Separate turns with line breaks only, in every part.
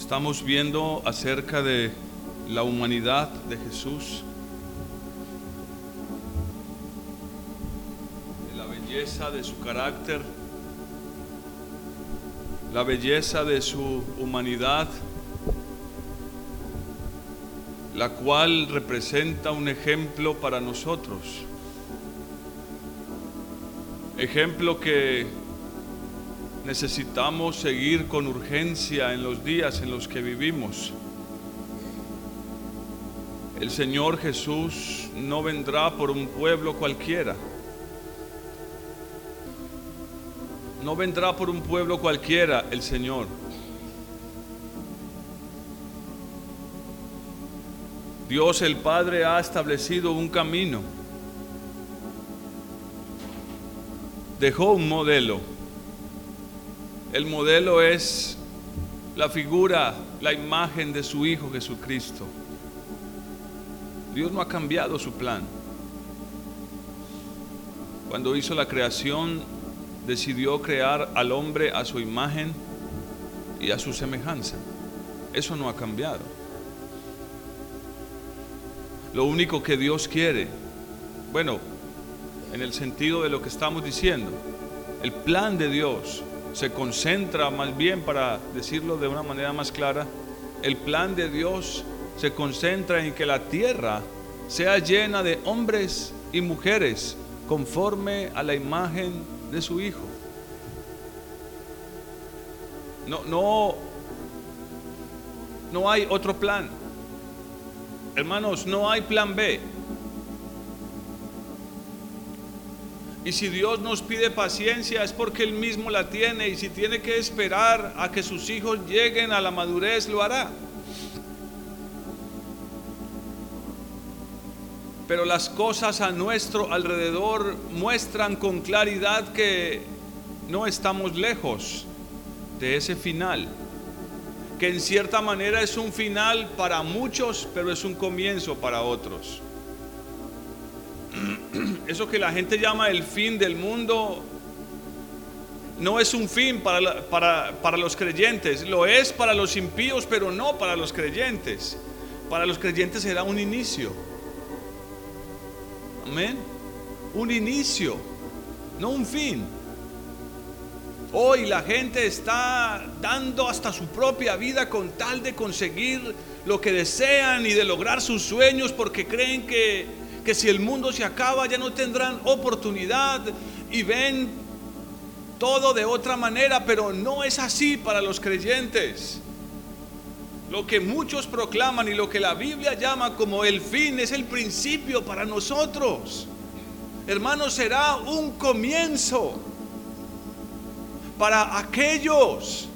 Estamos viendo acerca de la humanidad de Jesús, de la belleza de su carácter, la belleza de su humanidad, la cual representa un ejemplo para nosotros. Ejemplo que necesitamos seguir con urgencia en los días en los que vivimos. El Señor Jesús no vendrá por un pueblo cualquiera. No vendrá por un pueblo cualquiera el Señor. Dios el Padre ha establecido un camino. Dejó un modelo. El modelo es la figura, la imagen de su Hijo Jesucristo. Dios no ha cambiado su plan. Cuando hizo la creación, decidió crear al hombre a su imagen y a su semejanza. Eso no ha cambiado. Lo único que Dios quiere, bueno, en el sentido de lo que estamos diciendo, el plan de Dios se concentra más bien, para decirlo de una manera más clara, el plan de Dios se concentra en que la tierra sea llena de hombres y mujeres conforme a la imagen de su Hijo. No, no, no hay otro plan. Hermanos, no hay plan B. Y si Dios nos pide paciencia es porque Él mismo la tiene y si tiene que esperar a que sus hijos lleguen a la madurez, lo hará. Pero las cosas a nuestro alrededor muestran con claridad que no estamos lejos de ese final. Que en cierta manera es un final para muchos, pero es un comienzo para otros eso que la gente llama el fin del mundo, no es un fin para, para, los creyentes, lo es para los impíos, pero no para los creyentes. Para los creyentes será un inicio. Amén. Un inicio, no un fin. Hoy la gente está dando hasta su propia vida con tal de conseguir lo que desean y de lograr sus sueños porque creen que que si el mundo se acaba ya no tendrán oportunidad y ven todo de otra manera, pero no es así para los creyentes. Lo que muchos proclaman y lo que la Biblia llama como el fin es el principio para nosotros. Hermanos, será un comienzo para aquellos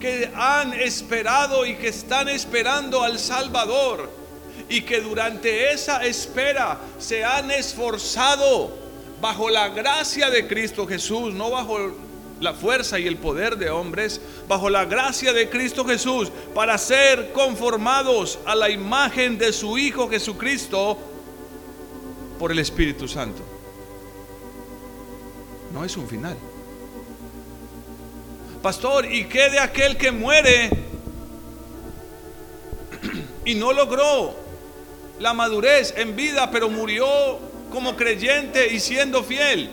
que han esperado y que están esperando al Salvador y que durante esa espera se han esforzado bajo la gracia de Cristo Jesús, no bajo la fuerza y el poder de hombres, bajo la gracia de Cristo Jesús, para ser conformados a la imagen de su Hijo Jesucristo por el Espíritu Santo. No es un final. Pastor, ¿y qué de aquel que muere y no logró la madurez en vida, pero murió como creyente y siendo fiel.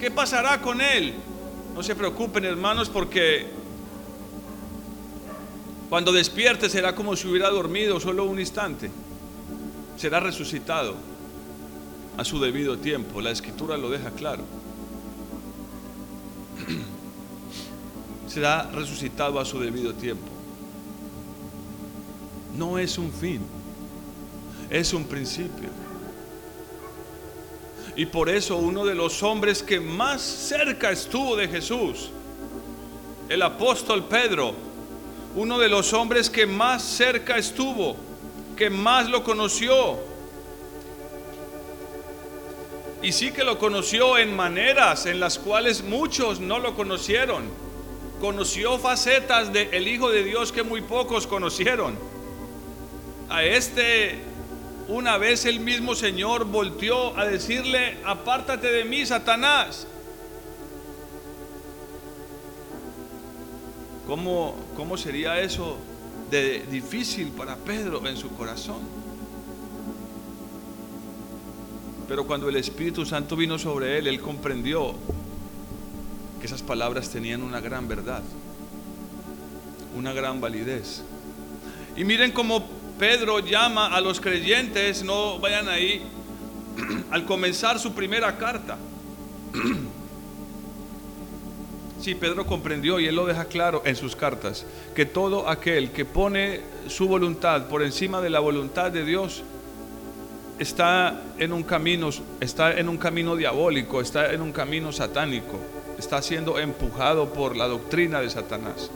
¿Qué pasará con él? No se preocupen, hermanos, porque cuando despierte será como si hubiera dormido solo un instante. Será resucitado a su debido tiempo. La escritura lo deja claro. Será resucitado a su debido tiempo. No es un fin es un principio. Y por eso uno de los hombres que más cerca estuvo de Jesús, el apóstol Pedro, uno de los hombres que más cerca estuvo, que más lo conoció, y sí que lo conoció en maneras en las cuales muchos no lo conocieron. Conoció facetas del Hijo de Dios que muy pocos conocieron. A este una vez el mismo Señor volteó a decirle, apártate de mí, Satanás. ¿Cómo, cómo sería eso de difícil para Pedro en su corazón. Pero cuando el Espíritu Santo vino sobre él, él comprendió que esas palabras tenían una gran verdad, una gran validez. Y miren cómo Pedro llama a los creyentes, no vayan ahí, al comenzar su primera carta. Sí, Pedro comprendió y él lo deja claro en sus cartas, que todo aquel que pone su voluntad por encima de la voluntad de Dios está en un camino, está en un camino diabólico, está en un camino satánico, está siendo empujado por la doctrina de Satanás,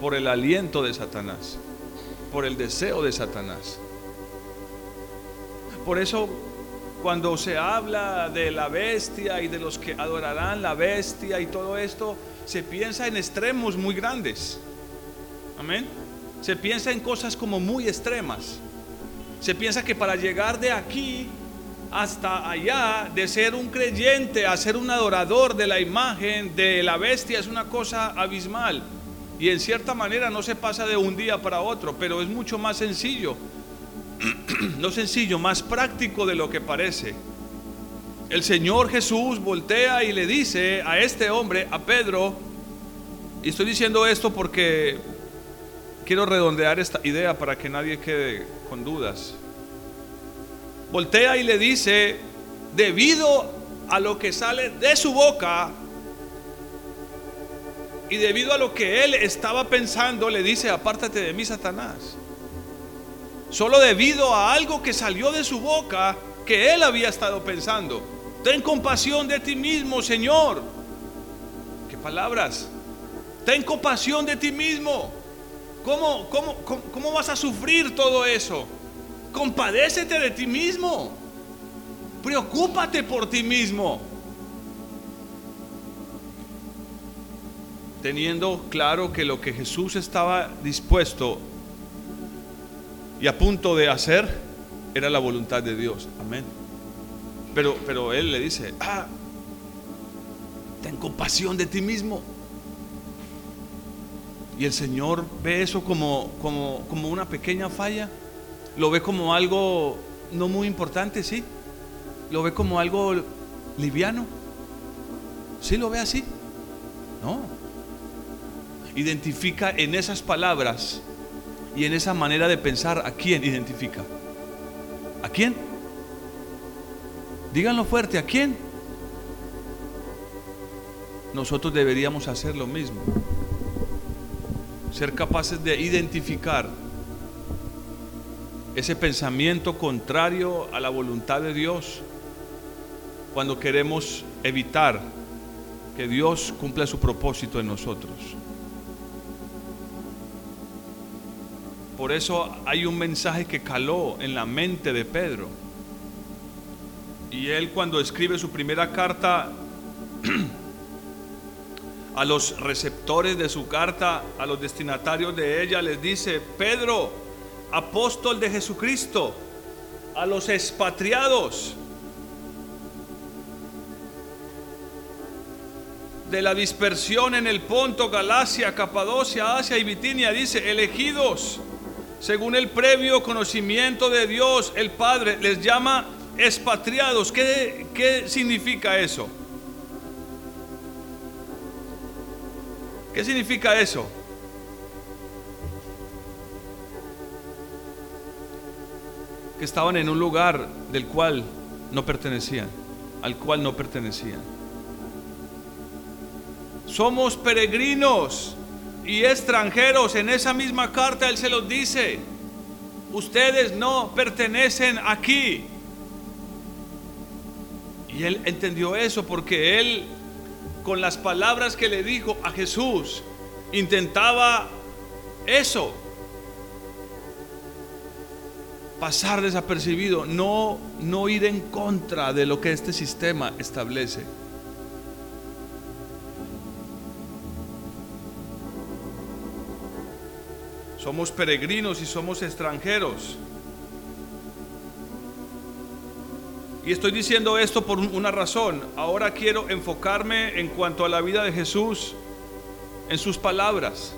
por el aliento de Satanás, por el deseo de Satanás. Por eso cuando se habla de la bestia y de los que adorarán la bestia y todo esto, se piensa en extremos muy grandes. Amén. Se piensa en cosas como muy extremas. Se piensa que para llegar de aquí hasta allá, de ser un creyente a ser un adorador de la imagen de la bestia, es una cosa abismal. Y en cierta manera no se pasa de un día para otro, pero es mucho más sencillo no sencillo, más práctico de lo que parece. El Señor Jesús voltea y le dice a este hombre, a Pedro, y estoy diciendo esto porque quiero redondear esta idea para que nadie quede con dudas. Voltea y le dice, debido a lo que sale de su boca y debido a lo que él estaba pensando, le dice, apártate de mí, Satanás solo debido a algo que salió de su boca que él había estado pensando. Ten compasión de ti mismo, Señor. ¿Qué palabras? Ten compasión de ti mismo. ¿Cómo, cómo, cómo, vas a sufrir todo eso? Compadécete de ti mismo. Preocúpate por ti mismo. Teniendo claro que lo que Jesús estaba dispuesto y a punto de hacer era la voluntad de Dios. Amén. Pero, pero él le dice, ah, ten compasión de ti mismo. Y el Señor ve eso como, como, como una pequeña falla. Lo ve como algo no muy importante, sí. Lo ve como algo liviano. ¿Sí lo ve así? No. Identifica en esas palabras y en esa manera de pensar, ¿a quién identifica? ¿A quién? Díganlo fuerte, ¿a quién? Nosotros deberíamos hacer lo mismo. Ser capaces de identificar ese pensamiento contrario a la voluntad de Dios cuando queremos evitar que Dios cumpla su propósito en nosotros. Por eso hay un mensaje que caló en la mente de Pedro. Y él cuando escribe su primera carta a los receptores de su carta, a los destinatarios de ella, les dice, Pedro, apóstol de Jesucristo, a los expatriados de la dispersión en el Ponto, Galacia, Capadocia, Asia y Bitinia, dice, elegidos según el previo conocimiento de Dios, el Padre les llama expatriados. ¿Qué, qué significa eso? ¿Qué significa eso? Que estaban en un lugar del cual no pertenecían, al cual no pertenecían. Somos peregrinos y extranjeros. En esa misma carta Él se los dice, ustedes no pertenecen aquí. Y Él entendió eso porque Él, con las palabras que le dijo a Jesús, intentaba eso. Pasar desapercibido, no, no ir en contra de lo que este sistema establece. Somos peregrinos y somos extranjeros. Y estoy diciendo esto por una razón. Ahora quiero enfocarme en cuanto a la vida de Jesús, en sus palabras.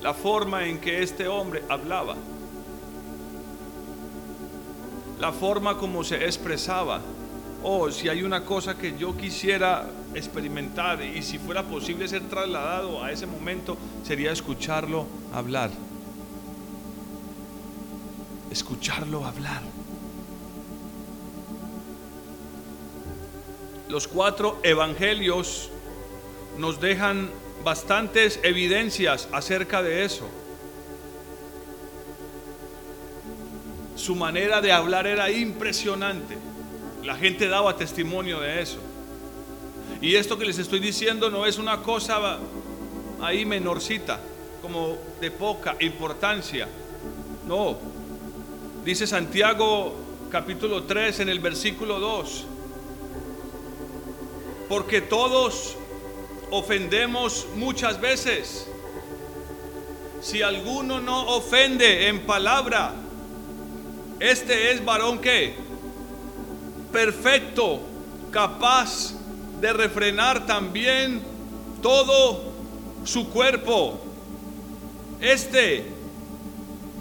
la forma en que este hombre hablaba, la forma como se expresaba. Oh, si hay una cosa que yo quisiera experimentar y si fuera posible ser trasladado a ese momento, sería escucharlo hablar. Escucharlo hablar. Los cuatro evangelios nos dejan bastantes evidencias acerca de eso. Su manera de hablar era impresionante. La gente daba testimonio de eso. Y esto que les estoy diciendo no es una cosa ahí menorcita, como de poca importancia. No. Dice Santiago capítulo 3 en el versículo 2. Porque todos ofendemos muchas veces. Si alguno no ofende en palabra, este es varón que perfecto, capaz de refrenar también todo su cuerpo. Este,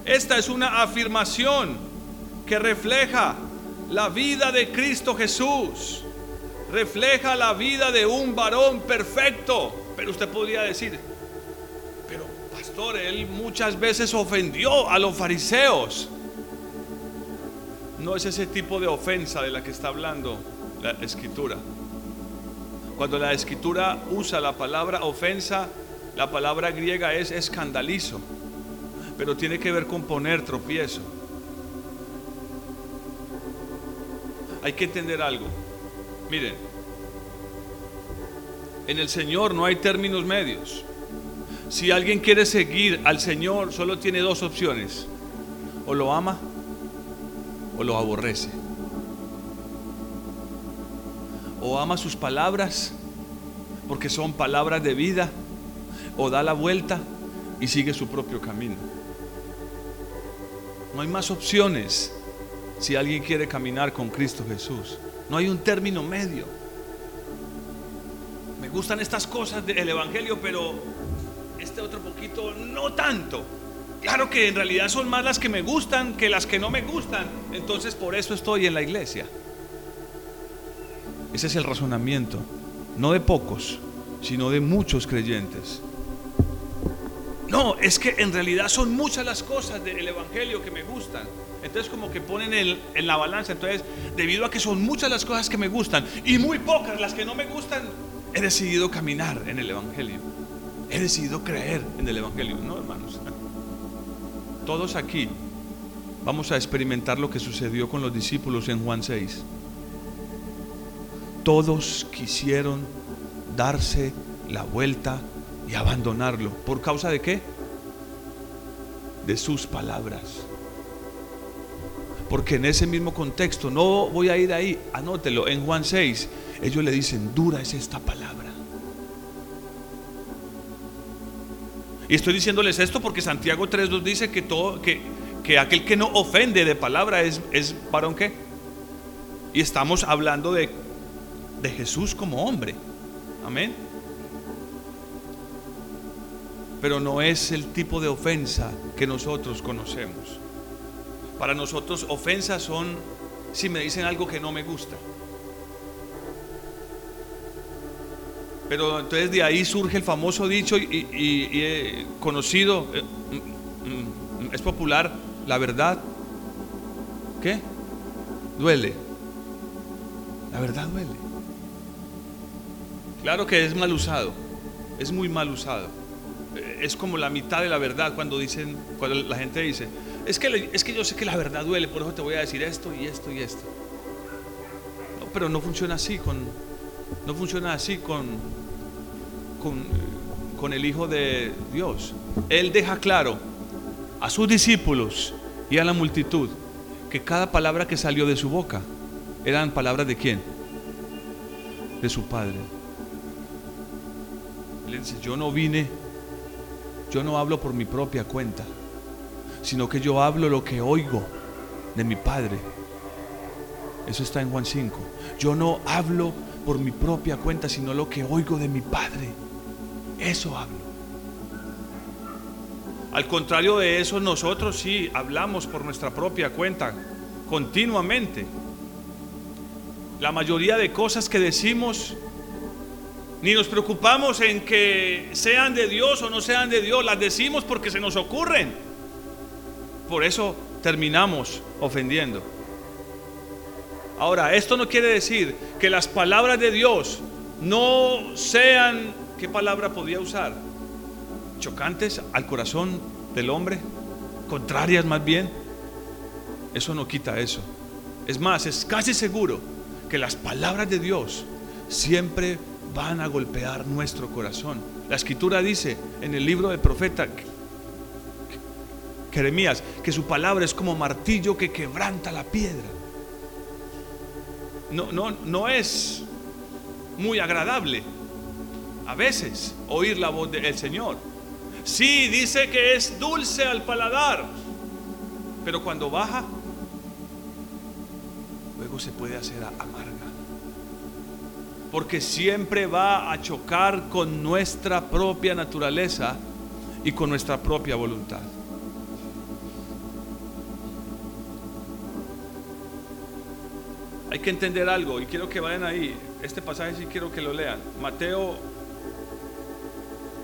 esta es una afirmación que refleja la vida de Cristo Jesús refleja la vida de un varón perfecto. Pero usted podría decir, pero pastor, él muchas veces ofendió a los fariseos. No es ese tipo de ofensa de la que está hablando la escritura. Cuando la escritura usa la palabra ofensa, la palabra griega es escandalizo, pero tiene que ver con poner tropiezo. Hay que entender algo. Miren, en el Señor no hay términos medios. Si alguien quiere seguir al Señor, solo tiene dos opciones. O lo ama o lo aborrece. O ama sus palabras porque son palabras de vida. O da la vuelta y sigue su propio camino. No hay más opciones si alguien quiere caminar con Cristo Jesús. No hay un término medio. Me gustan estas cosas del Evangelio, pero este otro poquito no tanto. Claro que en realidad son más las que me gustan que las que no me gustan. Entonces por eso estoy en la iglesia. Ese es el razonamiento. No de pocos, sino de muchos creyentes. No, es que en realidad son muchas las cosas del Evangelio que me gustan. Entonces como que ponen en la balanza. Entonces, debido a que son muchas las cosas que me gustan y muy pocas las que no me gustan, he decidido caminar en el Evangelio. He decidido creer en el Evangelio. No, hermanos. Todos aquí vamos a experimentar lo que sucedió con los discípulos en Juan 6. Todos quisieron darse la vuelta y abandonarlo. ¿Por causa de qué? De sus palabras. Porque en ese mismo contexto, no voy a ir ahí, anótelo, en Juan 6, ellos le dicen, dura es esta palabra. Y estoy diciéndoles esto porque Santiago 3.2 dice que, todo, que, que aquel que no ofende de palabra es, es varón qué. Y estamos hablando de, de Jesús como hombre. Amén pero no es el tipo de ofensa que nosotros conocemos. Para nosotros ofensas son si me dicen algo que no me gusta. Pero entonces de ahí surge el famoso dicho y, conocido, eh, mm, mm, es popular, la verdad, ¿qué? Duele. La verdad duele. Claro que es mal usado, es muy mal usado es como la mitad de la verdad cuando dicen, cuando la gente dice, es que, es que yo sé que la verdad duele, por eso te voy a decir esto y esto y esto. No, pero no funciona así con, no funciona así con, con, con el Hijo de Dios. Él deja claro a sus discípulos y a la multitud que cada palabra que salió de su boca eran palabras de quién? De su Padre. Yo no vine yo no hablo por mi propia cuenta, sino que yo hablo lo que oigo de mi Padre. Eso está en Juan 5. Yo no hablo por mi propia cuenta, sino lo que oigo de mi Padre. Eso hablo. Al contrario de eso, nosotros sí hablamos por nuestra propia cuenta continuamente. La mayoría de cosas que decimos ni nos preocupamos en que sean de Dios o no sean de Dios, las decimos porque se nos ocurren. Por eso terminamos ofendiendo. Ahora, esto no quiere decir que las palabras de Dios no sean, ¿qué palabra podía usar? Chocantes al corazón del hombre, contrarias más bien. Eso no quita eso. Es más, es casi seguro que las palabras de Dios siempre van a golpear nuestro corazón. La escritura dice en el libro del profeta Jeremías que su palabra es como martillo que quebranta la piedra. No, no, no es muy agradable a veces oír la voz del Señor. Sí, dice que es dulce al paladar, pero cuando baja, luego se puede hacer amarga porque siempre va a chocar con nuestra propia naturaleza y con nuestra propia voluntad. Hay que entender algo y quiero que vayan ahí. Este pasaje sí quiero que lo lean. Mateo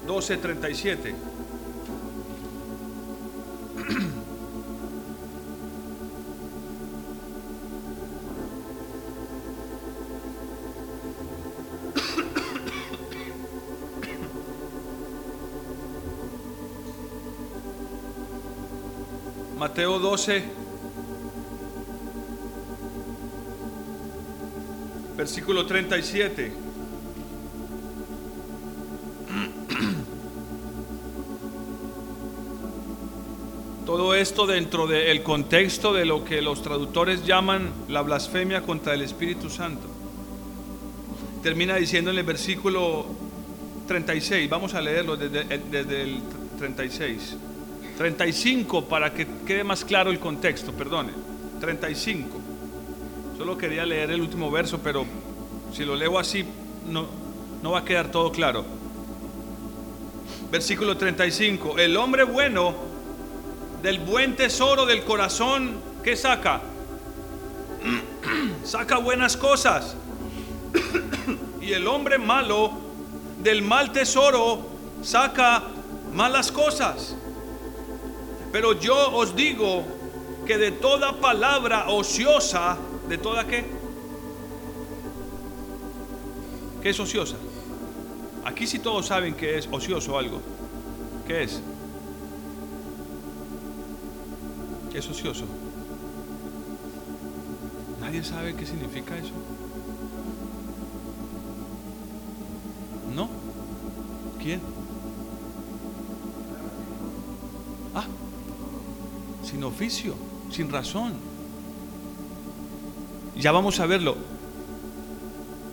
12, 37. Mateo 12, versículo 37. Todo esto dentro del contexto de lo que los traductores llaman la blasfemia contra el Espíritu Santo. Termina diciendo en el versículo 36, vamos a leerlo desde, desde el 36. 35 para que quede más claro el contexto, perdone. 35. Solo quería leer el último verso, pero si lo leo así no, no va a quedar todo claro. Versículo 35. El hombre bueno del buen tesoro del corazón, ¿qué saca? saca buenas cosas. y el hombre malo del mal tesoro saca malas cosas. Pero yo os digo que de toda palabra ociosa, ¿de toda qué? ¿Qué es ociosa? Aquí sí todos saben que es ocioso algo. ¿Qué es? ¿Qué es ocioso? ¿Nadie sabe qué significa eso? ¿No? ¿Quién? Sin oficio, sin razón. Ya vamos a verlo,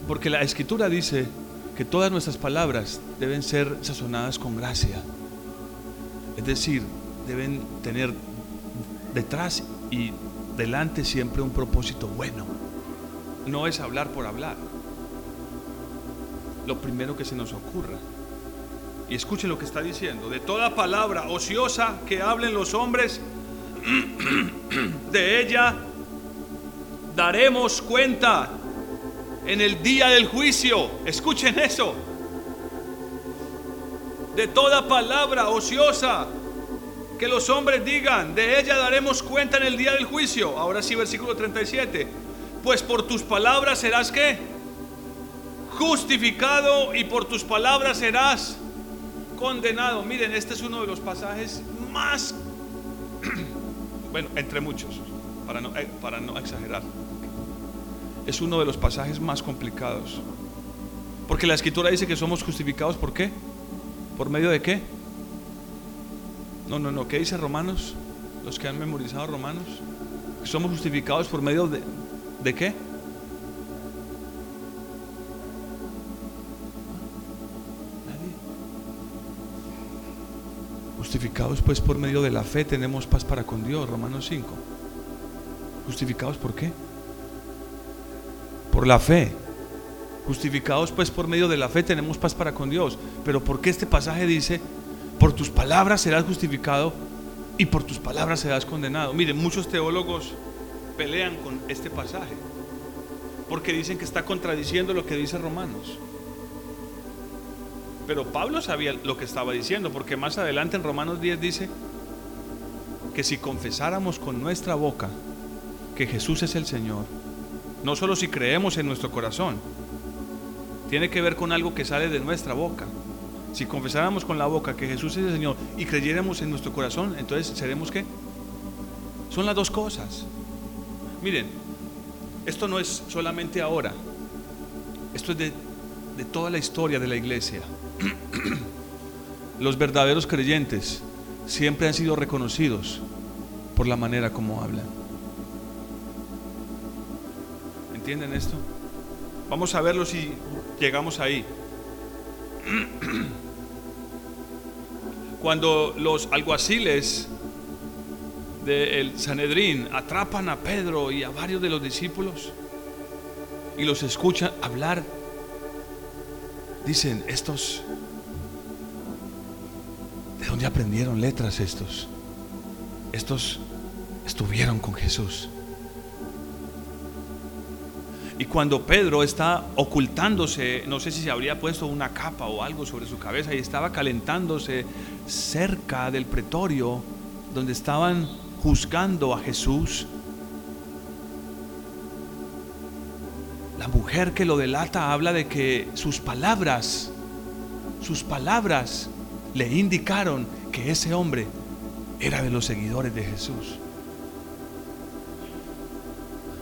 porque la escritura dice que todas nuestras palabras deben ser sazonadas con gracia. Es decir, deben tener detrás y delante siempre un propósito bueno. No es hablar por hablar. Lo primero que se nos ocurra. Y escuchen lo que está diciendo. De toda palabra ociosa que hablen los hombres, de ella daremos cuenta en el día del juicio. Escuchen eso. De toda palabra ociosa que los hombres digan, de ella daremos cuenta en el día del juicio. Ahora sí, versículo 37. Pues por tus palabras serás que justificado y por tus palabras serás condenado. Miren, este es uno de los pasajes más bueno, entre muchos, para no, eh, para no exagerar. Es uno de los pasajes más complicados. Porque la escritura dice que somos justificados por qué? ¿Por medio de qué? No, no, no. ¿Qué dice Romanos? Los que han memorizado Romanos. Somos justificados por medio de, ¿de qué? Justificados pues por medio de la fe tenemos paz para con Dios, Romanos 5. Justificados por qué? Por la fe. Justificados pues por medio de la fe tenemos paz para con Dios. Pero ¿por qué este pasaje dice Por tus palabras serás justificado y por tus palabras serás condenado. Miren, muchos teólogos pelean con este pasaje porque dicen que está contradiciendo lo que dice Romanos. Pero Pablo sabía lo que estaba diciendo, porque más adelante en Romanos 10 dice que si confesáramos con nuestra boca que Jesús es el Señor, no solo si creemos en nuestro corazón, tiene que ver con algo que sale de nuestra boca. Si confesáramos con la boca que Jesús es el Señor y creyéramos en nuestro corazón, entonces seremos qué? Son las dos cosas. Miren, esto no es solamente ahora, esto es de, de toda la historia de la iglesia. Los verdaderos creyentes siempre han sido reconocidos por la manera como hablan. ¿Entienden esto? Vamos a verlo si llegamos ahí. Cuando los alguaciles del Sanedrín atrapan a Pedro y a varios de los discípulos y los escuchan hablar, dicen, estos, ¿de dónde aprendieron letras estos? Estos estuvieron con Jesús. Y cuando Pedro está ocultándose, no sé si se habría puesto una capa o algo sobre su cabeza y estaba calentándose cerca del pretorio donde estaban juzgando a Jesús, la mujer que lo delata habla de que sus palabras, sus palabras le indicaron que ese hombre era de los seguidores de Jesús.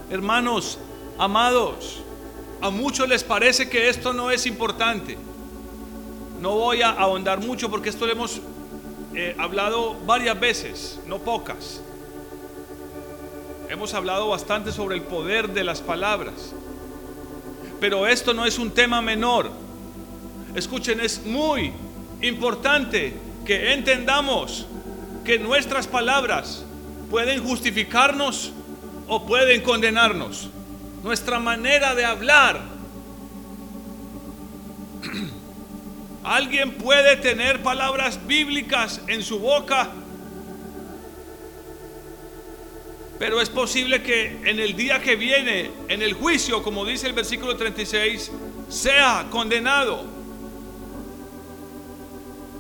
Hermanos, Amados, a muchos les parece que esto no es importante. No voy a ahondar mucho porque esto lo hemos eh, hablado varias veces, no pocas. Hemos hablado bastante sobre el poder de las palabras. Pero esto no es un tema menor. Escuchen, es muy importante que entendamos que nuestras palabras pueden justificarnos o pueden condenarnos nuestra manera de hablar. Alguien puede tener palabras bíblicas en su boca, pero es posible que en el día que viene, en el juicio, como dice el versículo 36, sea condenado.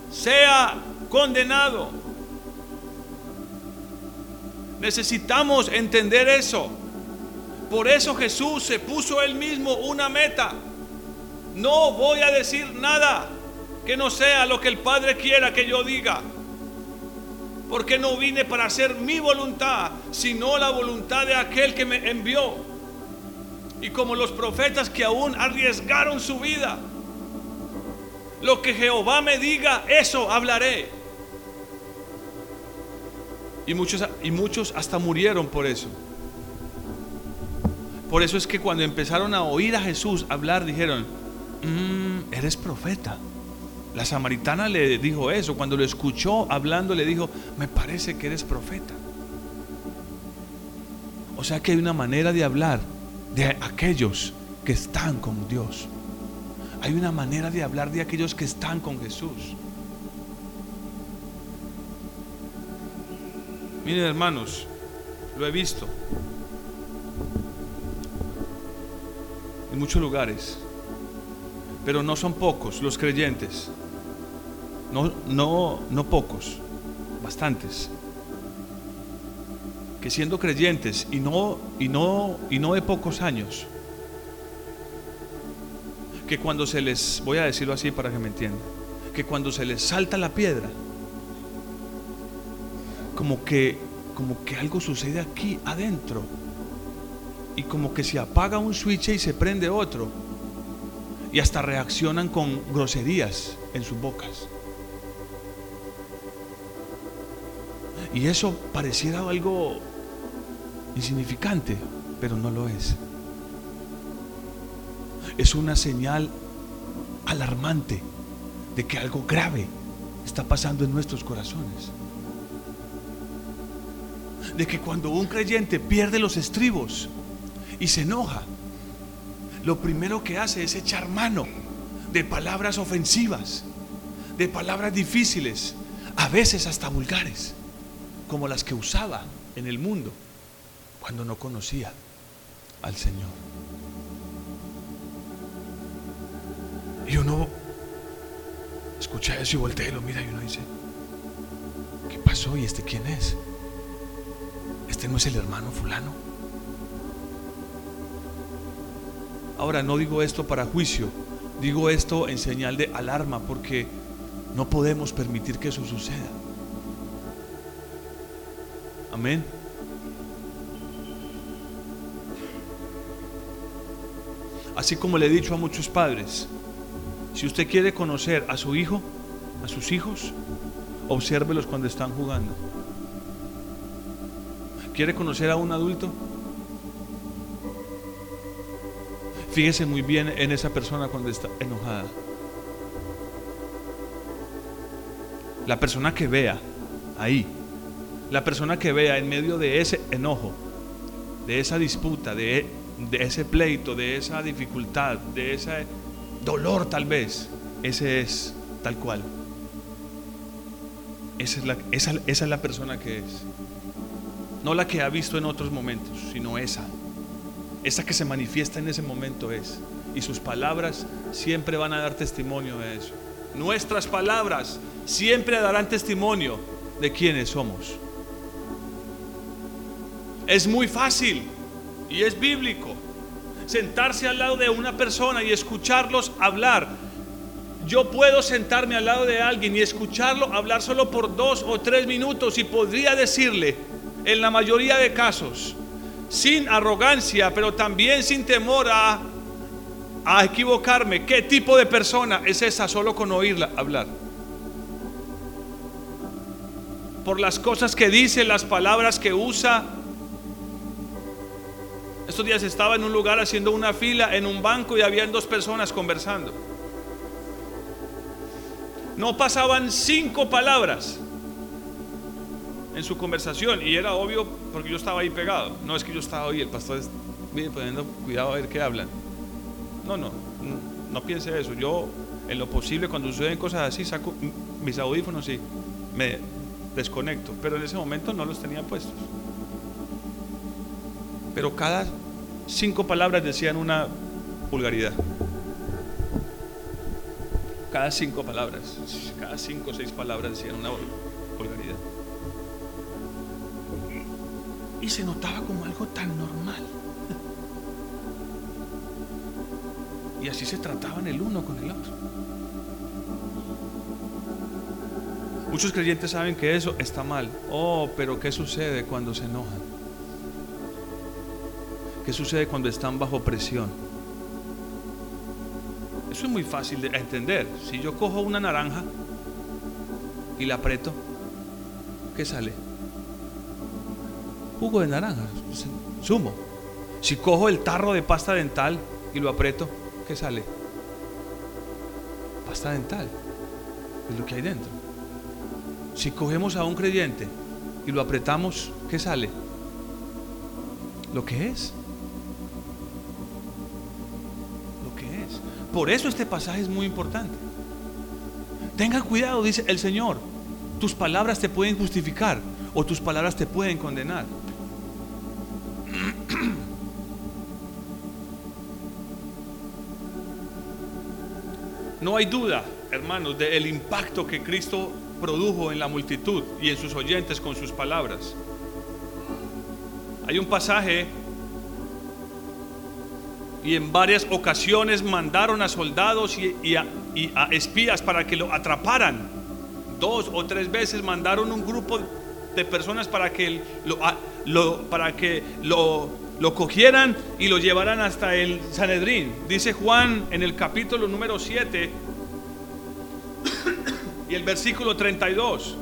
Sea condenado. Necesitamos entender eso. Por eso Jesús se puso él mismo una meta. No voy a decir nada que no sea lo que el Padre quiera que yo diga. Porque no vine para hacer mi voluntad, sino la voluntad de aquel que me envió. Y como los profetas que aún arriesgaron su vida, lo que Jehová me diga, eso hablaré. Y muchos, y muchos hasta murieron por eso. Por eso es que cuando empezaron a oír a Jesús hablar, dijeron, mm, eres profeta. La samaritana le dijo eso, cuando lo escuchó hablando le dijo, me parece que eres profeta. O sea que hay una manera de hablar de aquellos que están con Dios. Hay una manera de hablar de aquellos que están con Jesús. Miren hermanos, lo he visto. en muchos lugares, pero no son pocos los creyentes, no, no, no pocos, bastantes, que siendo creyentes y no, y no, y no de pocos años, que cuando se les, voy a decirlo así para que me entiendan, que cuando se les salta la piedra, como que, como que algo sucede aquí adentro y como que se apaga un switch y se prende otro. Y hasta reaccionan con groserías en sus bocas. Y eso pareciera algo insignificante, pero no lo es. Es una señal alarmante de que algo grave está pasando en nuestros corazones. De que cuando un creyente pierde los estribos, y se enoja, lo primero que hace es echar mano de palabras ofensivas, de palabras difíciles, veces hasta vulgares, como las que usaba en el mundo cuando no conocía al Señor. Y uno escucha eso y voltea y lo mira y uno dice, ¿qué pasó? ¿Y este quién es? ¿Este no es el hermano fulano? Ahora, no digo esto para juicio, digo esto en señal de alarma porque no podemos permitir que eso suceda. Amén. Así como le he dicho a muchos padres, si usted quiere conocer a su hijo, a sus hijos, obsérvelos cuando están jugando. ¿Quiere conocer a un adulto? Fíjese muy bien en esa persona cuando está enojada. La persona que vea ahí, la persona que vea en medio de ese enojo, de esa disputa, de, ese pleito, de esa dificultad, de ese dolor tal vez, ese es tal cual. Esa es, la, esa es la persona que es. No la que ha visto en otros momentos, sino esa. Esa que se manifiesta en ese momento es. Y sus palabras siempre van a dar testimonio de eso. Nuestras palabras siempre darán testimonio de quiénes somos. Es muy fácil y es bíblico sentarse al lado de una persona y escucharlos hablar. Yo puedo sentarme al lado de alguien y escucharlo hablar solo por dos o tres minutos y podría decirle, en la mayoría de casos, sin arrogancia, pero también sin temor a, a equivocarme, qué tipo de persona es esa solo con oírla hablar. Por las cosas que dice, las palabras que usa, estos días estaba en un lugar haciendo una fila en un banco y habían dos personas conversando. No pasaban cinco palabras en su conversación y era obvio porque yo estaba ahí pegado. No es que yo estaba ahí, el pastor poniendo cuidado a ver qué hablan. No, no, no piense eso. Yo en lo posible cuando suceden cosas así saco mis audífonos y me desconecto, pero en ese momento no los tenía puestos pero cada cinco palabras decían una vulgaridad. Cada cinco palabras, cada cinco o seis palabras decían una vulgaridad. Y se notaba como algo tan normal. Y así se trataban el uno con el otro. Muchos creyentes saben que eso está mal. Oh, pero ¿qué sucede cuando se enojan? ¿Qué sucede cuando están bajo presión? Eso es muy fácil de entender. Si yo cojo una naranja y la aprieto, ¿qué sale? Jugo de naranja, zumo. Si cojo el tarro de pasta dental y lo aprieto, ¿qué sale? Pasta dental. Es lo que hay dentro. Si cogemos a un creyente y lo apretamos, ¿qué sale? Lo que es. Por eso este pasaje es muy importante. Tenga cuidado, dice el Señor. Tus palabras te pueden justificar o tus palabras te pueden condenar. No hay duda, hermanos, del impacto que Cristo produjo en la multitud y en sus oyentes con sus palabras. Hay un pasaje y en varias ocasiones mandaron a soldados y, a, espías para que lo atraparan. Dos o tres veces mandaron un grupo de personas para que lo, para que lo, lo cogieran y lo llevaran hasta el Sanedrín. Dice Juan en el capítulo número 7 y el versículo 32.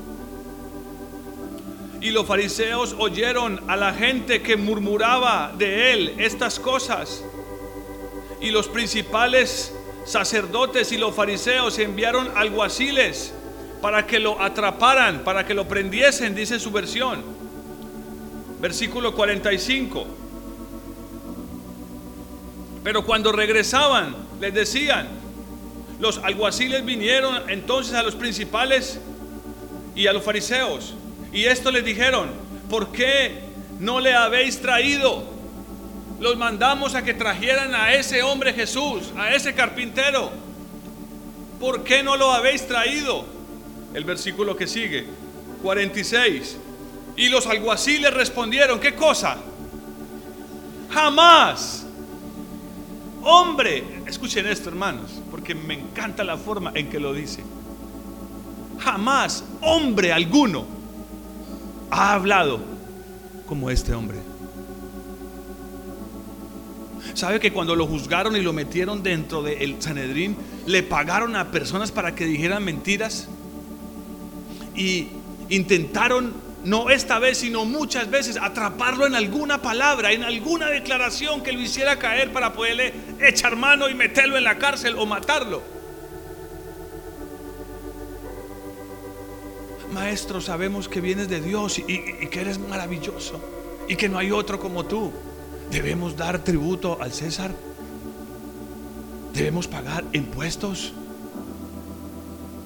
Y los fariseos oyeron a la gente que murmuraba de él estas cosas y los principales sacerdotes y los fariseos enviaron alguaciles para que lo atraparan, para que lo prendiesen, dice su versión. Versículo 45. Pero cuando regresaban, les decían, los alguaciles vinieron entonces a los principales y a los fariseos. Y esto les dijeron, ¿por qué no le habéis traído? Los mandamos a que trajeran a ese hombre Jesús, a ese carpintero. ¿Por qué no lo habéis traído? El versículo que sigue, 46. Y los alguaciles respondieron, ¿qué cosa? Jamás. Hombre, escuchen esto hermanos, porque me encanta la forma en que lo dice. Jamás hombre alguno ha hablado como este hombre. ¿Sabe que cuando lo juzgaron y lo metieron dentro del Sanedrín, le pagaron a personas para que dijeran mentiras? Y intentaron, no esta vez, sino muchas veces, atraparlo en alguna palabra, en alguna declaración que lo hiciera caer para poderle echar mano y meterlo en la cárcel o matarlo. Maestro, sabemos que vienes de Dios y, que eres maravilloso y que no hay otro como tú. Debemos dar tributo al César. Debemos pagar impuestos.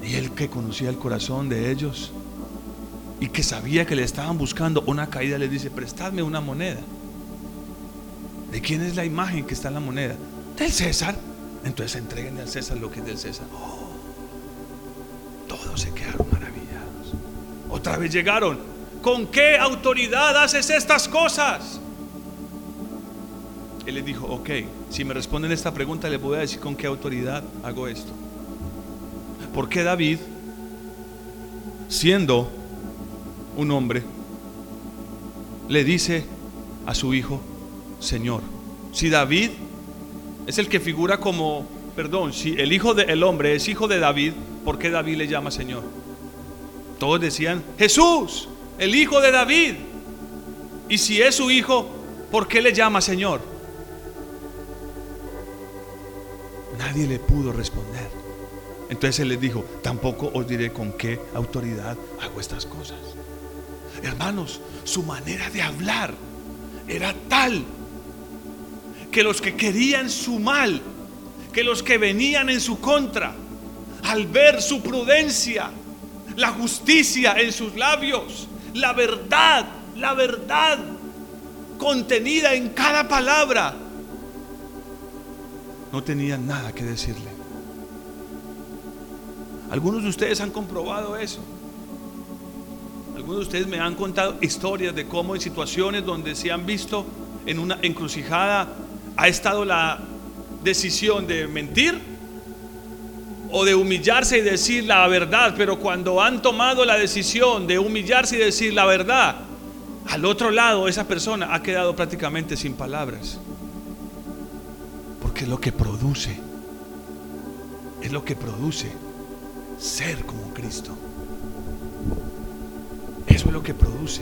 Y él que conocía el corazón de ellos y que sabía que le estaban buscando una caída, le dice, prestadme una moneda. ¿De quién es la imagen que está en la moneda? Del César. Entonces entreguen al César lo que es del César. Oh, todos se quedaron otra vez llegaron. ¿Con qué autoridad haces estas cosas? Él les dijo, ok, si me responden esta pregunta, les voy a decir con qué autoridad hago esto. Porque David, siendo un hombre, le dice a su hijo, Señor, si David es el que figura como, perdón, si el hijo del hombre es hijo de David, ¿por qué David le llama Señor? Todos decían, Jesús, el hijo de David. Y si es su hijo, ¿por qué le llama Señor? Nadie le pudo responder. Entonces él les dijo, tampoco os diré con qué autoridad hago estas cosas. Hermanos, su manera de hablar era tal que los que querían su mal, que los que venían en su contra, al ver su prudencia, la justicia en sus labios, la verdad, la verdad contenida en cada palabra. No tenían nada que decirle. Algunos de ustedes han comprobado eso. Algunos de ustedes me han contado historias de cómo en situaciones donde se han visto en una encrucijada ha estado la decisión de mentir o de humillarse y decir la verdad, pero cuando han tomado la decisión de humillarse y decir la verdad, al otro lado esa persona ha quedado prácticamente sin palabras. Porque es lo que produce, es lo que produce ser como Cristo. Eso es lo que produce.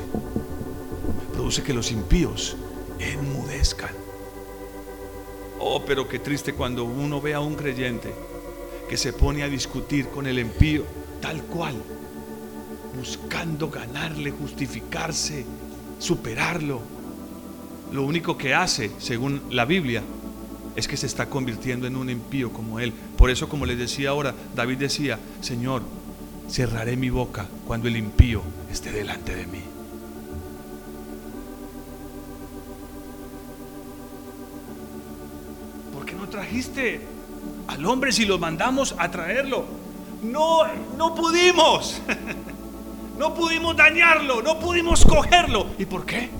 Produce que los impíos enmudezcan. Oh, pero qué triste cuando uno ve a un creyente que se pone a discutir con el impío, tal cual, buscando ganarle, justificarse, superarlo. Lo único que hace, según la Biblia, es que se está convirtiendo en un impío como él. Por eso, como les decía ahora, David decía, Señor, cerraré mi boca cuando el impío esté delante de mí. ¿Por qué no trajiste al hombre si lo mandamos a traerlo. No, no pudimos. No pudimos dañarlo, no pudimos cogerlo. ¿Y por qué?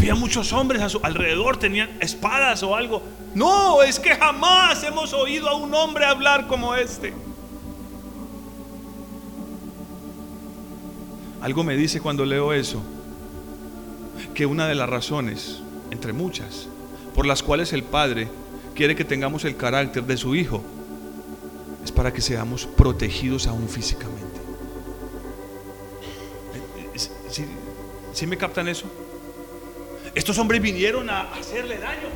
Había muchos hombres a su alrededor, tenían espadas o algo. No, es que jamás hemos oído a un hombre hablar como este. Algo me dice cuando leo eso, que una de las razones, entre muchas, por las cuales el Padre quiere que tengamos el carácter de su Hijo, es para que seamos protegidos aún físicamente. ¿Sí, me captan eso? Estos hombres vinieron a hacerle daño.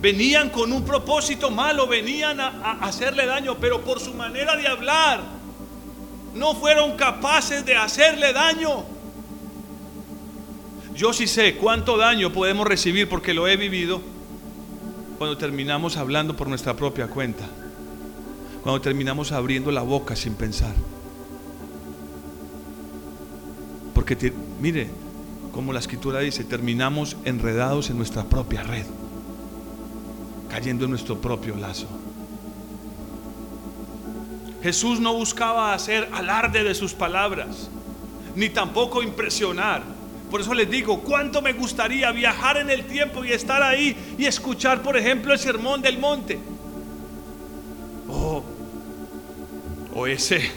Venían con un propósito malo, venían a hacerle daño, pero por su manera de hablar no fueron capaces de hacerle daño. Yo sí sé cuánto daño podemos recibir porque lo he vivido cuando terminamos hablando por nuestra propia cuenta. cuando terminamos abriendo la boca sin pensar. Mire, como la escritura dice, terminamos enredados en nuestra propia red, cayendo en nuestro propio lazo. Jesús no buscaba hacer alarde de sus palabras, ni tampoco impresionar. Por eso les digo, ¿cuánto me gustaría viajar en el tiempo y estar ahí y escuchar, por ejemplo, el sermón del monte? O, o ese,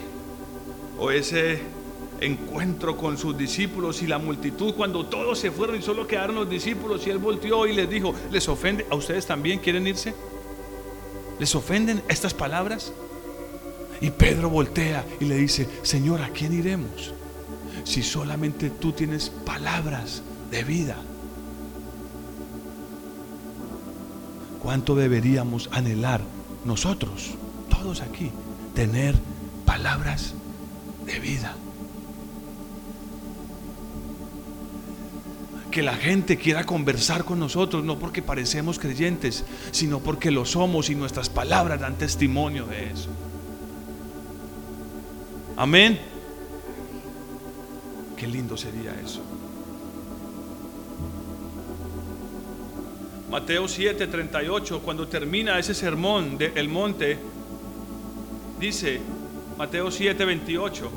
o ese encuentro con sus discípulos y la multitud cuando todos se fueron y solo quedaron los discípulos y él volteó y les dijo, ¿les ofende? ¿A ustedes también quieren irse? ¿Les ofenden estas palabras? Y Pedro voltea y le dice, Señor, ¿a quién iremos? Si solamente tú tienes palabras de vida. ¿Cuánto deberíamos anhelar nosotros, todos aquí, tener palabras de vida? Que la gente quiera conversar con nosotros, no porque parecemos creyentes, sino porque lo somos y nuestras palabras dan testimonio de eso. Amén. Qué lindo sería eso. Mateo 7:38, cuando termina ese sermón del monte, dice, Mateo 7:28,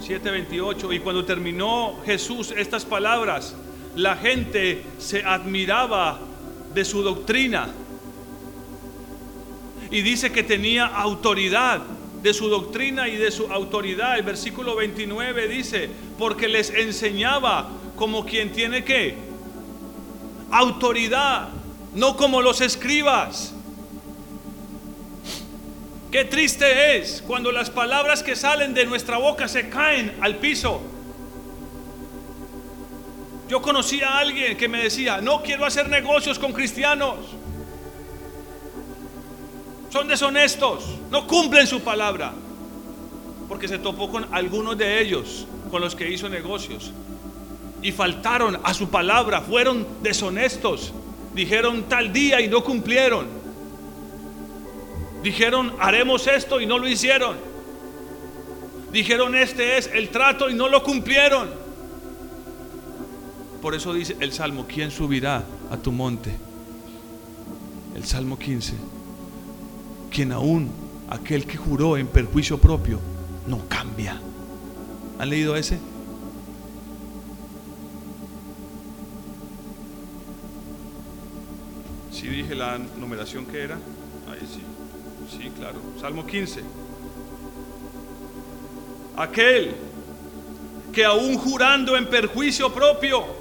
7:28, y cuando terminó Jesús estas palabras, la gente se admiraba de su doctrina. Y dice que tenía autoridad de su doctrina y de su autoridad. El versículo 29 dice, porque les enseñaba como quien tiene que autoridad, no como los escribas. Qué triste es cuando las palabras que salen de nuestra boca se caen al piso. Yo conocí a alguien que me decía, no quiero hacer negocios con cristianos. Son deshonestos, no cumplen su palabra. Porque se topó con algunos de ellos con los que hizo negocios. Y faltaron a su palabra, fueron deshonestos. Dijeron tal día y no cumplieron. Dijeron haremos esto y no lo hicieron. Dijeron este es el trato y no lo cumplieron. Por eso dice el Salmo, ¿quién subirá a tu monte? El Salmo 15. Quien aún aquel que juró en perjuicio propio no cambia. ¿Han leído ese? Si dije la numeración que era. Ahí sí. Sí, claro. Salmo 15. Aquel que aún jurando en perjuicio propio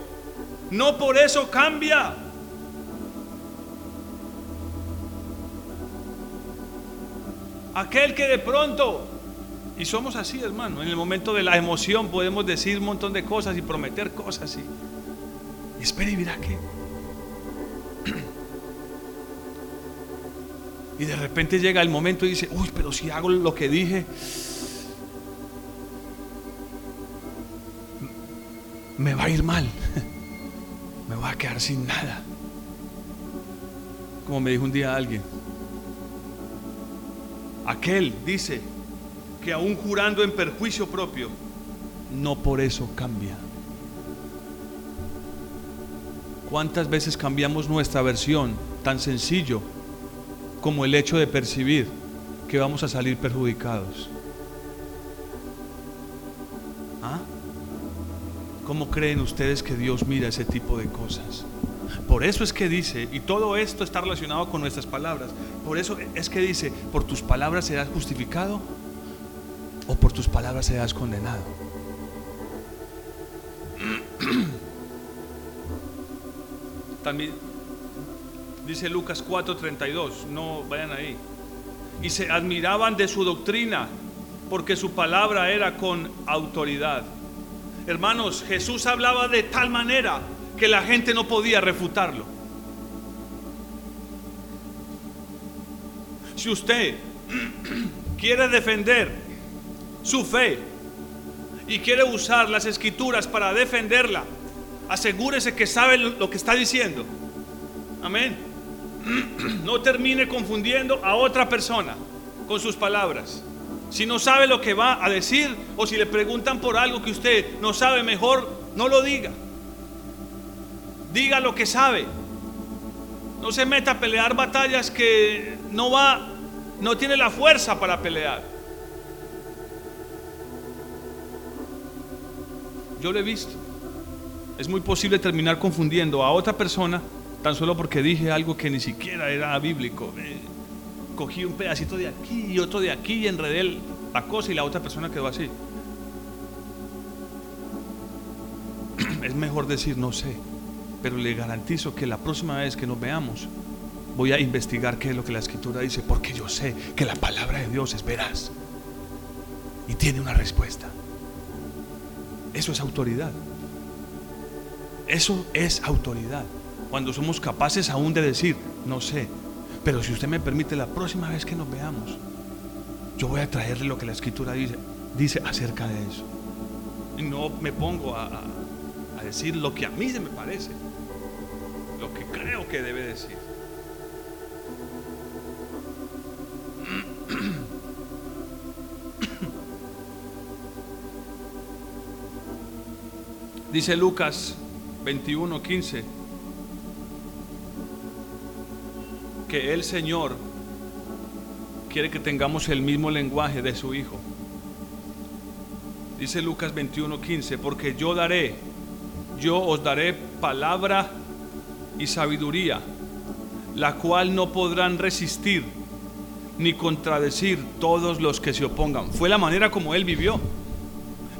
no por eso cambia. Aquel que de pronto, y somos así hermano, en el momento de la emoción podemos decir un montón de cosas y prometer cosas y, y espera y mira que... Y de repente llega el momento y dice, uy, pero si hago lo que dije, me va a ir mal. Quedar sin nada. Como me dijo un día alguien, aquel dice que aún jurando en perjuicio propio, no por eso cambia. ¿Cuántas veces cambiamos nuestra versión tan sencillo como el hecho de percibir que vamos a salir perjudicados? ¿Cómo creen ustedes que Dios mira ese tipo de cosas? Por eso es que dice, y todo esto está relacionado con nuestras palabras, por eso es que dice, por tus palabras serás justificado o por tus palabras serás condenado. También dice Lucas 4:32, no vayan ahí. Y se admiraban de su doctrina porque su palabra era con autoridad. Hermanos, Jesús hablaba de tal manera que la gente no podía refutarlo. Si usted quiere defender su fe y quiere usar las escrituras para defenderla, asegúrese que sabe lo que está diciendo. Amén. No termine confundiendo a otra persona con sus palabras. Si no sabe lo que va a decir o si le preguntan por algo que usted no sabe, mejor no lo diga. Diga lo que sabe. No se meta a pelear batallas que no va, no tiene la fuerza para pelear. Yo lo he visto. Es muy posible terminar confundiendo a otra persona tan solo porque dije algo que ni siquiera era bíblico. Cogí un pedacito de aquí y otro de aquí y enredé la cosa y la otra persona quedó así. Es mejor decir no sé, pero le garantizo que la próxima vez que nos veamos voy a investigar qué es lo que la escritura dice, porque yo sé que la palabra de Dios es veraz y tiene una respuesta. Eso es autoridad. Eso es autoridad. Cuando somos capaces aún de decir, no sé, pero si usted me permite, la próxima vez que nos veamos, yo voy a traerle lo que la escritura dice, dice acerca de eso. Y no me pongo a, a decir lo que a mí se me parece, lo que creo que debe decir. Dice Lucas 21, 15, que el Señor quiere que tengamos el mismo lenguaje de su Hijo. Dice Lucas 21, 15, porque yo daré, yo os daré palabra y sabiduría, la cual no podrán resistir ni contradecir todos los que se opongan. Fue la manera como él vivió.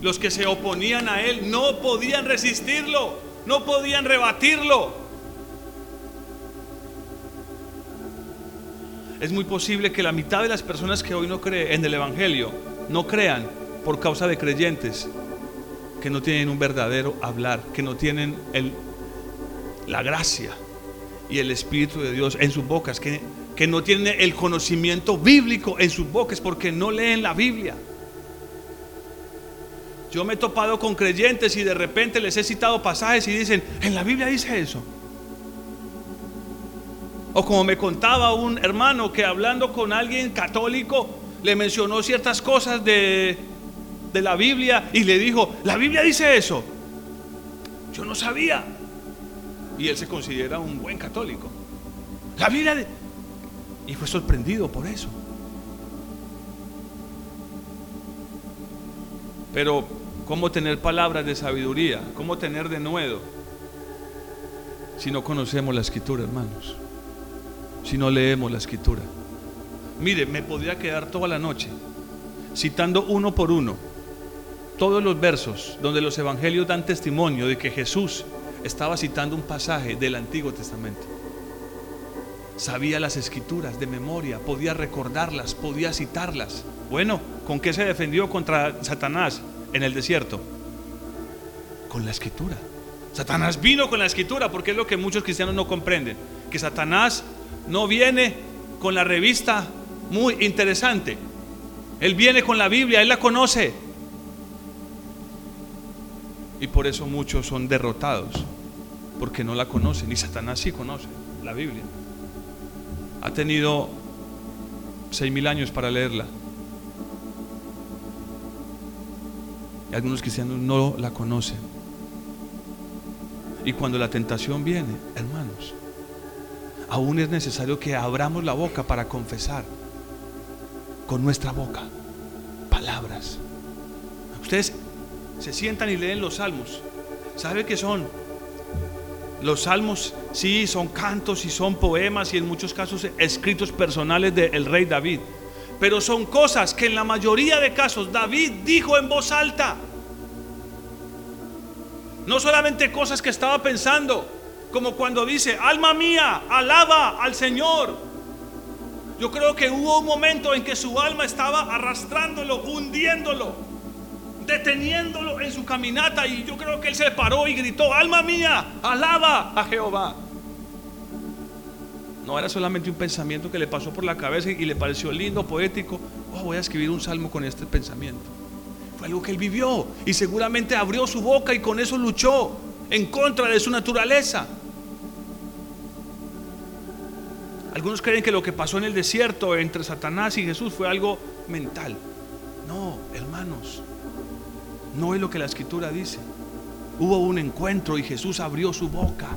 Los que se oponían a él no podían resistirlo, no podían rebatirlo. Es muy posible que la mitad de las personas que hoy no creen en el Evangelio no crean por causa de creyentes que no tienen un verdadero hablar, que no tienen el, la gracia y el Espíritu de Dios en sus bocas, que, que no tienen el conocimiento bíblico en sus bocas porque no leen la Biblia. Yo me he topado con creyentes y de repente les he citado pasajes y dicen, en la Biblia dice eso. O como me contaba un hermano que hablando con alguien católico le mencionó ciertas cosas de, de la Biblia y le dijo, la Biblia dice eso. Yo no sabía. Y él se considera un buen católico. La Biblia... Y fue sorprendido por eso. Pero cómo tener palabras de sabiduría, cómo tener de nuevo, si no conocemos la escritura, hermanos, si no leemos la escritura. Mire, me podría quedar toda la noche citando uno por uno todos los versos donde los evangelios dan testimonio de que Jesús estaba citando un pasaje del Antiguo Testamento. Sabía las escrituras de memoria, podía recordarlas, podía citarlas. Bueno, ¿con qué se defendió contra Satanás? en el desierto? Con la escritura. Satanás vino con la escritura porque es lo que muchos cristianos no comprenden. Que Satanás no viene con la revista muy interesante. Él viene con la Biblia, él la conoce. Y por eso muchos son derrotados, porque no la conocen. Y Satanás sí conoce la Biblia. Ha tenido seis mil años para leerla. Y algunos cristianos no la conocen. Y cuando la tentación viene, hermanos, aún es necesario que abramos la boca para confesar con nuestra boca palabras. Ustedes se sientan y leen los salmos. ¿Sabe qué son? Los salmos sí son cantos y son poemas y en muchos casos escritos personales del rey David pero son cosas que en la mayoría de casos David dijo en voz alta. No solamente cosas que estaba pensando, como cuando dice, alma mía, alaba al Señor. Yo creo que hubo un momento en que su alma estaba arrastrándolo, hundiéndolo, deteniéndolo en su caminata y yo creo que él se paró y gritó, alma mía, alaba a Jehová. No era solamente un pensamiento que le pasó por la cabeza y le pareció lindo, poético. Oh, voy a escribir un salmo con este pensamiento. Fue algo que él vivió y seguramente abrió su boca y con eso luchó en contra de su naturaleza. Algunos creen que lo que pasó en el desierto entre Satanás y Jesús fue algo mental. No, hermanos, no es lo que la escritura dice. Hubo un encuentro y Jesús abrió su boca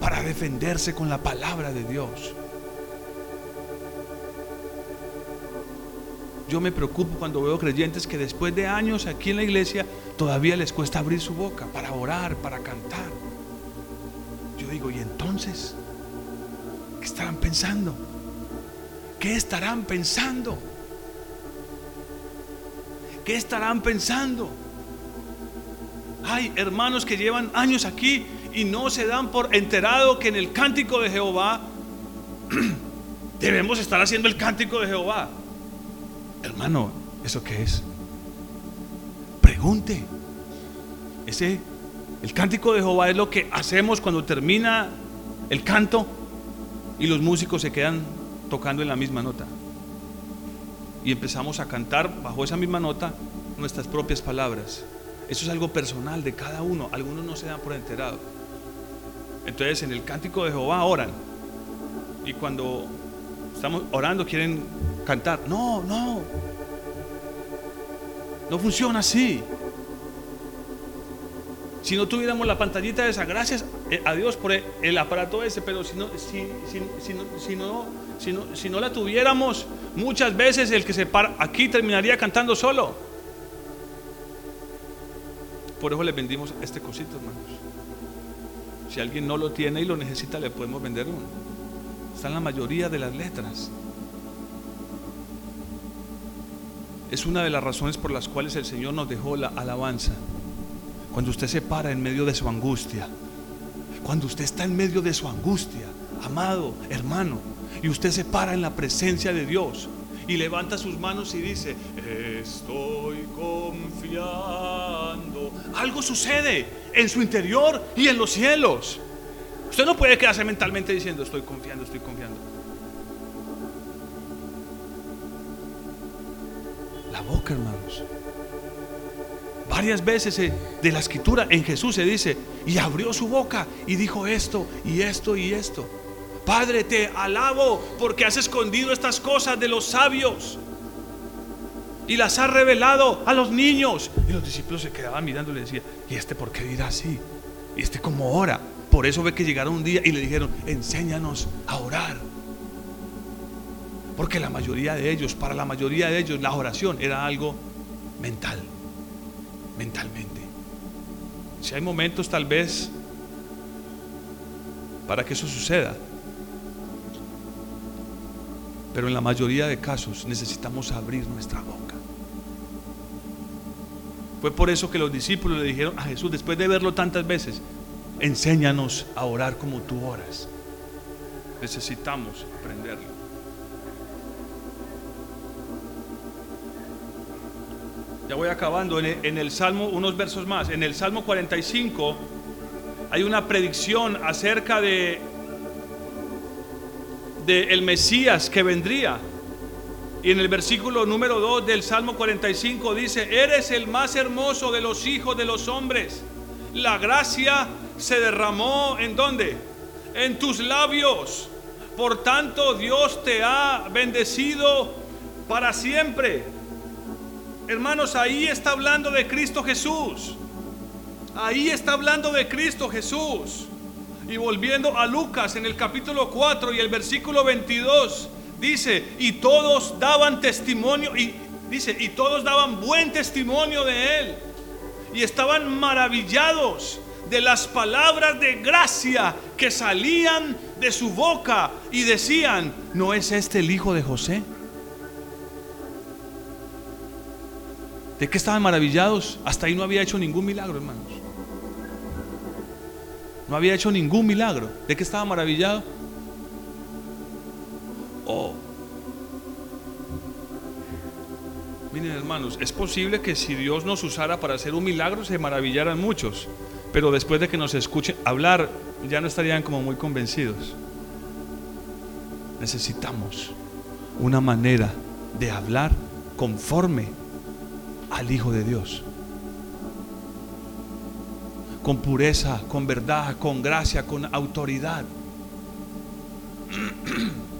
para defenderse con la palabra de Dios. Yo me preocupo cuando veo creyentes que después de años aquí en la iglesia todavía les cuesta abrir su boca para orar, para cantar. Yo digo, ¿y entonces? ¿Qué estarán pensando? ¿Qué estarán pensando? ¿Qué estarán pensando? Hay hermanos que llevan años aquí y no se dan por enterado que en el cántico de Jehová debemos estar haciendo el cántico de Jehová. Hermano, ¿eso qué es? Pregunte. Ese, el cántico de Jehová es lo que hacemos cuando termina el canto y los músicos se quedan tocando en la misma nota. Y empezamos a cantar bajo esa misma nota nuestras propias palabras. Eso es algo personal de cada uno. Algunos no se dan por enterado. Entonces en el cántico de Jehová oran. Y cuando estamos orando quieren cantar. No, no. No funciona así. Si no tuviéramos la pantallita esa, gracias eh, a Dios por el aparato ese, pero si no, si, si, no, si, no, la tuviéramos, muchas veces el que se para aquí terminaría cantando solo. Por eso le vendimos este cosito, hermanos. Si alguien no lo tiene y lo necesita, le podemos vender uno. Están la mayoría de las letras. Es una de las razones por las cuales el Señor nos dejó la alabanza. Cuando usted se para en medio de su angustia, cuando usted está en medio de su angustia, amado hermano, y usted se para en la presencia de Dios y levanta sus manos y dice, estoy confiando. Algo sucede en su interior y en los cielos. Usted no puede quedarse mentalmente diciendo, estoy confiando, estoy confiando. La boca, hermanos. Varias veces eh, de la escritura en Jesús se dice, y abrió su boca y dijo esto y esto y esto. Padre, te alabo porque has escondido estas cosas de los sabios y las has revelado a los niños. Y los discípulos se quedaban mirando y le decían, ¿y este por qué dirá así? ¿Y este como ora? Por eso ve que llegaron un día y le dijeron, enséñanos a orar. Porque la mayoría de ellos, para la mayoría de ellos, la oración era algo mental, mentalmente. Si hay momentos tal vez para que eso suceda, pero en la mayoría de casos necesitamos abrir nuestra boca. Fue por eso que los discípulos le dijeron a Jesús, después de verlo tantas veces, enséñanos a orar como tú oras. Necesitamos aprenderlo. Ya voy acabando. En el, Salmo, unos versos más. En el Salmo 45 hay una predicción acerca de, el Mesías que vendría. Y en el versículo número 2 del Salmo 45 dice, eres el más hermoso de los hijos de los hombres. La gracia se derramó en dónde? En tus labios. Por tanto, Dios te ha bendecido para siempre. Hermanos, ahí está hablando de Cristo Jesús. Ahí está hablando de Cristo Jesús. Y volviendo a Lucas en el capítulo 4 y el versículo 22, dice, y todos daban testimonio, y dice, y todos daban buen testimonio de él. Y estaban maravillados de las palabras de gracia que salían de su boca y decían, ¿no es este el hijo de José? ¿De qué estaban maravillados? Hasta ahí no había hecho ningún milagro, hermanos. No había hecho ningún milagro. ¿De qué estaba maravillado? Oh. Miren, hermanos, es posible que si Dios nos usara para hacer un milagro se maravillaran muchos, pero después de que nos escuchen hablar ya no estarían como muy convencidos. Necesitamos una manera de hablar conforme al Hijo de Dios. Con pureza, con verdad, con gracia, con autoridad.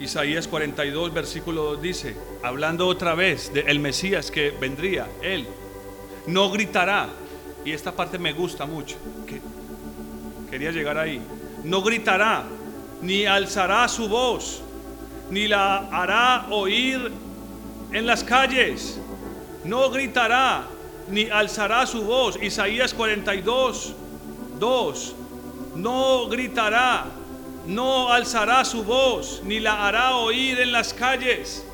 Isaías 42, versículo 2 dice, hablando otra vez del Mesías que vendría, él no gritará, y esta parte me gusta mucho, que quería llegar ahí, no gritará, ni alzará su voz, ni la hará oír en las calles, no gritará, ni alzará su voz. Isaías 42, 2, no gritará, no alzará su voz, ni la hará oír en las calles.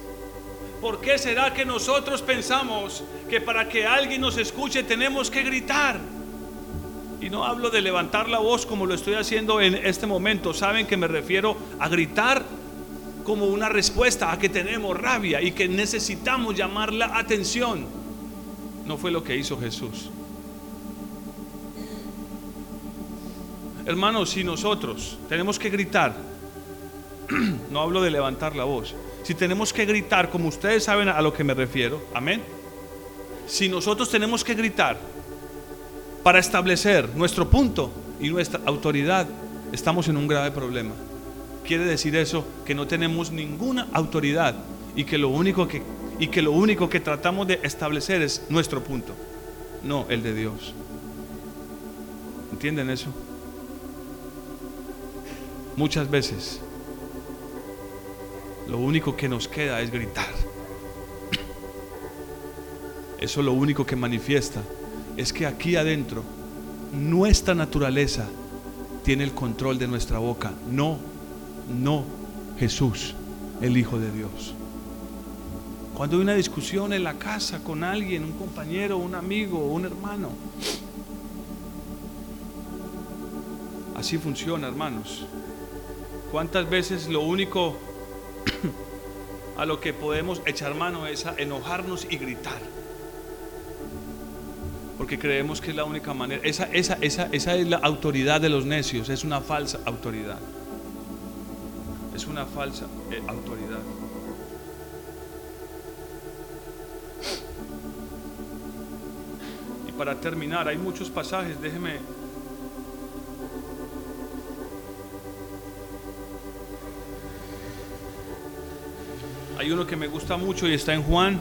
¿Por qué será que nosotros pensamos que para que alguien nos escuche tenemos que gritar? Y no hablo de levantar la voz como lo estoy haciendo en este momento. Saben que me refiero a gritar como una respuesta a que tenemos rabia y que necesitamos llamar la atención. No fue lo que hizo Jesús. Hermanos, si nosotros tenemos que gritar, no hablo de levantar la voz, si tenemos que gritar, como ustedes saben a lo que me refiero, amén. Si nosotros tenemos que gritar para establecer nuestro punto y nuestra autoridad, estamos en un grave problema. Quiere decir eso que no tenemos ninguna autoridad y que lo único que y que lo único que tratamos de establecer es nuestro punto, no el de Dios. ¿Entienden eso? Muchas veces lo único que nos queda es gritar. Eso lo único que manifiesta es que aquí adentro nuestra naturaleza tiene el control de nuestra boca, no, no Jesús, el Hijo de Dios. Cuando hay una discusión en la casa con alguien, un compañero, un amigo, un hermano, así funciona, hermanos. ¿Cuántas veces lo único a lo que podemos echar mano es a enojarnos y gritar? Porque creemos que es la única manera. Esa, esa, esa, esa es la autoridad de los necios, es una falsa autoridad. Es una falsa eh, autoridad. Y para terminar, hay muchos pasajes, déjeme Hay uno que me gusta mucho y está en Juan,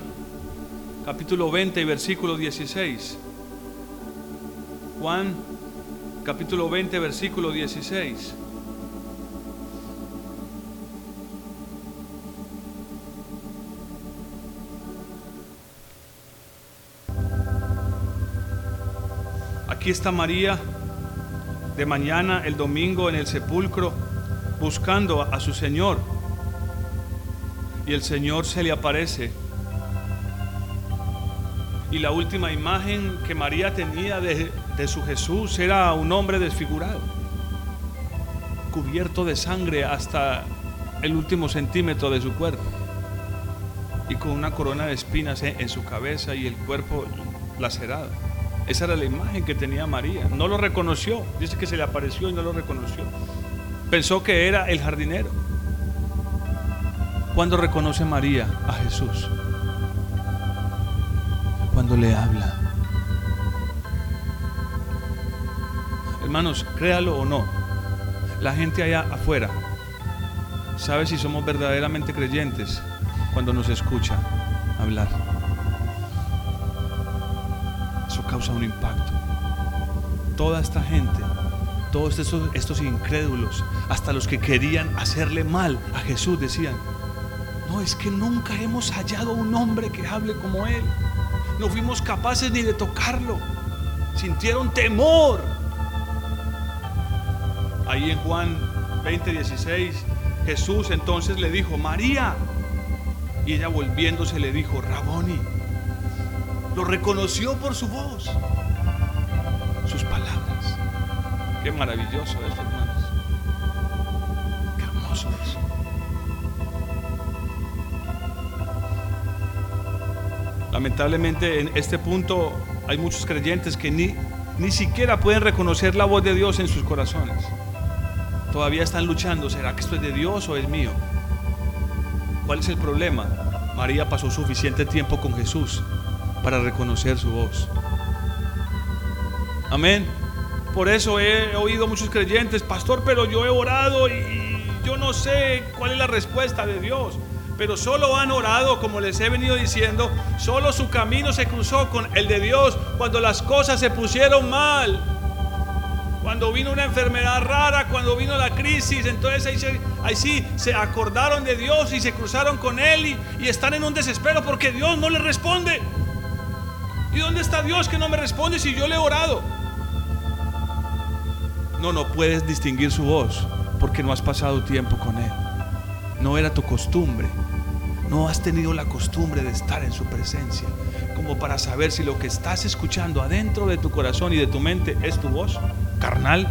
capítulo 20 y versículo 16. Juan, capítulo 20, versículo 16. Aquí está María de mañana, el domingo, en el sepulcro, buscando a su Señor y el Señor se le aparece. Y la última imagen que María tenía de, su Jesús era un hombre desfigurado, cubierto de sangre hasta el último centímetro de su cuerpo y con una corona de espinas en su cabeza y el cuerpo lacerado. Esa era la imagen que tenía María. No lo reconoció. Dice que se le apareció y no lo reconoció. Pensó que era el jardinero. Cuando reconoce María a Jesús? Cuando le habla. Hermanos, créalo o no, la gente allá afuera sabe si somos verdaderamente creyentes cuando nos escucha hablar. Un impacto. Toda esta gente, todos estos, estos incrédulos, hasta los que querían hacerle mal a Jesús, decían, no, es que nunca hemos hallado un hombre que hable como Él. No fuimos capaces ni de tocarlo. Sintieron temor. Ahí en Juan 20, 16, Jesús entonces le dijo, María. Y ella volviéndose le dijo, Raboni. Lo reconoció por su voz, sus palabras. Qué maravilloso esto, hermanos. Qué hermoso eso. Lamentablemente en este punto hay muchos creyentes que ni, ni siquiera pueden reconocer la voz de Dios en sus corazones. Todavía están luchando, ¿será que esto es de Dios o es mío? ¿Cuál es el problema? María pasó suficiente tiempo con Jesús para reconocer su voz. Amén. Por eso he oído muchos creyentes, pastor, pero yo he orado y yo no sé cuál es la respuesta de Dios. Pero solo han orado, como les he venido diciendo, solo su camino se cruzó con el de Dios cuando las cosas se pusieron mal. Cuando vino una enfermedad rara, cuando vino la crisis, entonces ahí, sí se acordaron de Dios y se cruzaron con Él y, y están en un desespero porque Dios no les responde. ¿Y dónde está Dios que no me responde si yo le he orado? No, no puedes distinguir su voz porque no has pasado tiempo con Él. No era tu costumbre. No has tenido la costumbre de estar en su presencia como para saber si lo que estás escuchando adentro de tu corazón y de tu mente es tu voz carnal,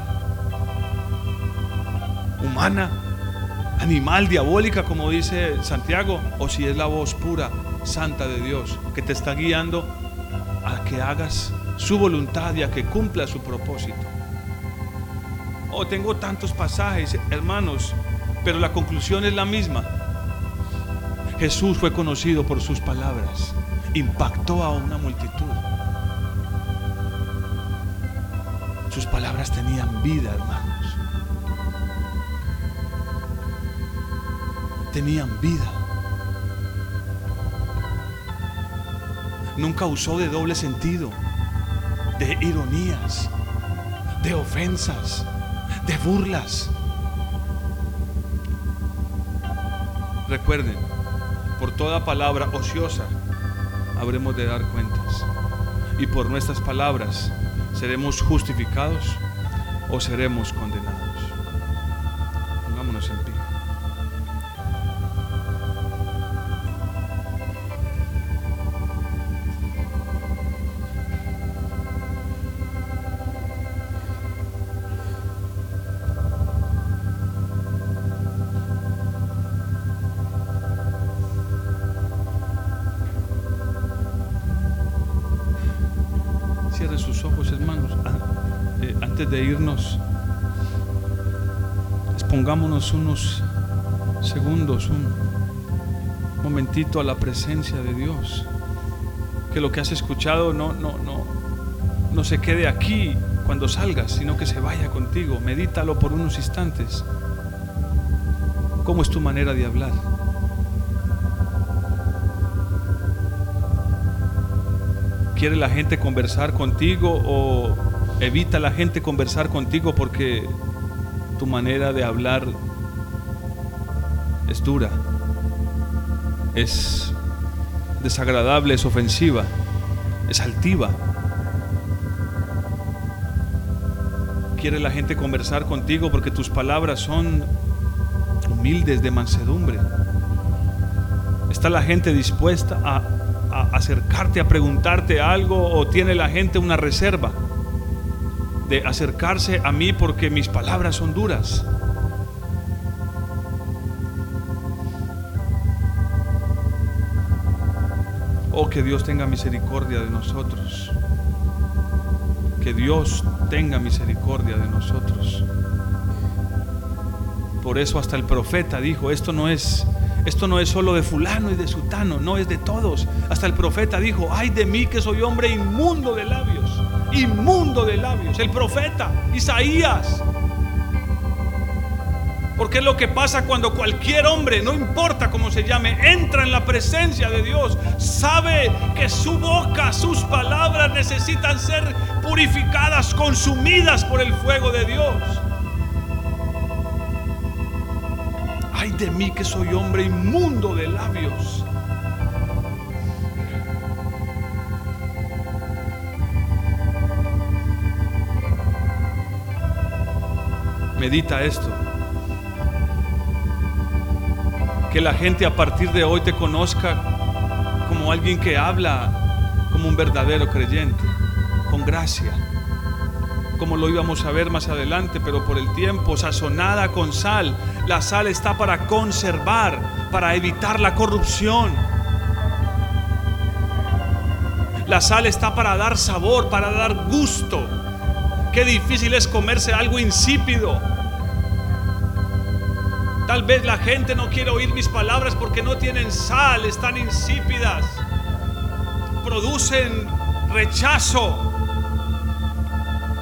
humana, animal, diabólica, como dice Santiago, o si es la voz pura, santa de Dios, que te está guiando que hagas su voluntad y a que cumpla su propósito. Oh, tengo tantos pasajes, hermanos, pero la conclusión es la misma. Jesús fue conocido por sus palabras, impactó a una multitud. Sus palabras tenían vida, hermanos. Tenían vida. Nunca usó de doble sentido, de ironías, de ofensas de burlas. Recuerden, por toda palabra ociosa habremos de dar cuentas. Y por nuestras palabras seremos justificados o seremos condenados. Pongámonos en pie. Unos segundos, un momentito a la presencia de Dios. Que lo que has escuchado no, no, no, no se quede aquí cuando salgas, sino que se vaya contigo. Medítalo por unos instantes. ¿Cómo es tu manera de hablar? ¿Quiere la gente conversar contigo o Evita la gente conversar contigo porque tu manera de hablar es dura, es desagradable, es ofensiva, es altiva. Quiere la gente conversar contigo porque tus palabras son humildes de mansedumbre. ¿Está la gente dispuesta a, a acercarte, a preguntarte algo o tiene la gente una reserva? de acercarse a mí porque mis palabras son duras. Oh, que Dios tenga misericordia de nosotros. Que Dios tenga misericordia de nosotros. Por eso hasta el profeta dijo, esto no es esto no es solo de fulano y de sutano, no es de todos. Hasta el profeta dijo, ay de mí que soy hombre inmundo de labios inmundo de labios, el profeta Isaías. Porque es lo que pasa cuando cualquier hombre, no importa cómo se llame, entra en la presencia de Dios, sabe que su boca, sus palabras necesitan ser purificadas, consumidas por el fuego de Dios. Ay de mí que soy hombre inmundo de labios. Medita esto. Que la gente a partir de hoy te conozca como alguien que habla como un verdadero creyente, con gracia, como lo íbamos a ver más adelante, pero por el tiempo, sazonada con sal. La sal está para conservar, para evitar la corrupción. La sal está para dar sabor, para dar gusto. Qué difícil es comerse algo insípido. Tal vez la gente no quiere oír mis palabras porque no tienen sal, están insípidas, producen rechazo.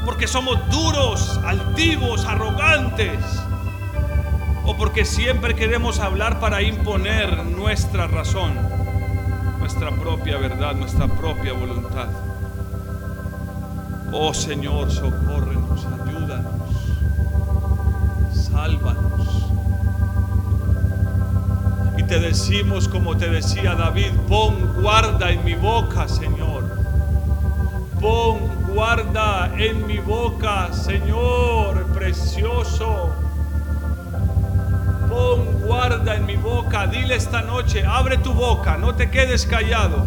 porque somos duros, altivos, arrogantes, o porque siempre queremos hablar para imponer nuestra razón, nuestra propia verdad, nuestra propia voluntad. Oh Señor, socórrenos, ayúdanos, sálvanos. Te decimos como te decía David, pon guarda en mi boca, Señor. Pon guarda en mi boca, Señor precioso. Pon guarda en mi boca. Dile esta noche, abre tu boca, no te quedes callado.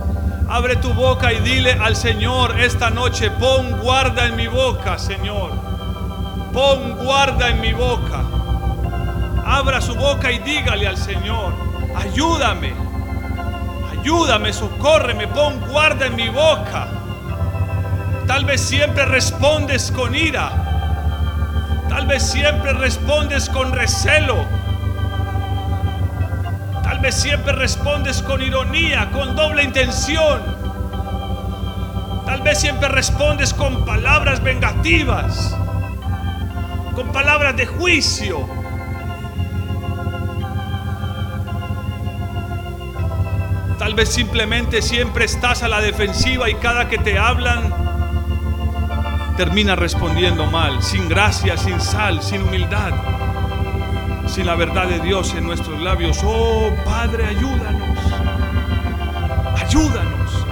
Abre tu boca y dile al Señor esta noche, pon guarda en mi boca, Señor. Pon guarda en mi boca. Abra su boca y dígale al Señor, ayúdame, ayúdame, socórreme, pon guarda en mi boca. Tal vez siempre respondes con ira. Tal vez siempre respondes con recelo. Tal vez siempre respondes con ironía, con doble intención. Tal vez siempre respondes con palabras vengativas, con palabras de juicio. Tal vez simplemente siempre estás a la defensiva y cada que te hablan termina respondiendo mal, sin gracia, sin sal, sin humildad, sin la verdad de Dios en nuestros labios. Oh Padre, ayúdanos, ayúdanos.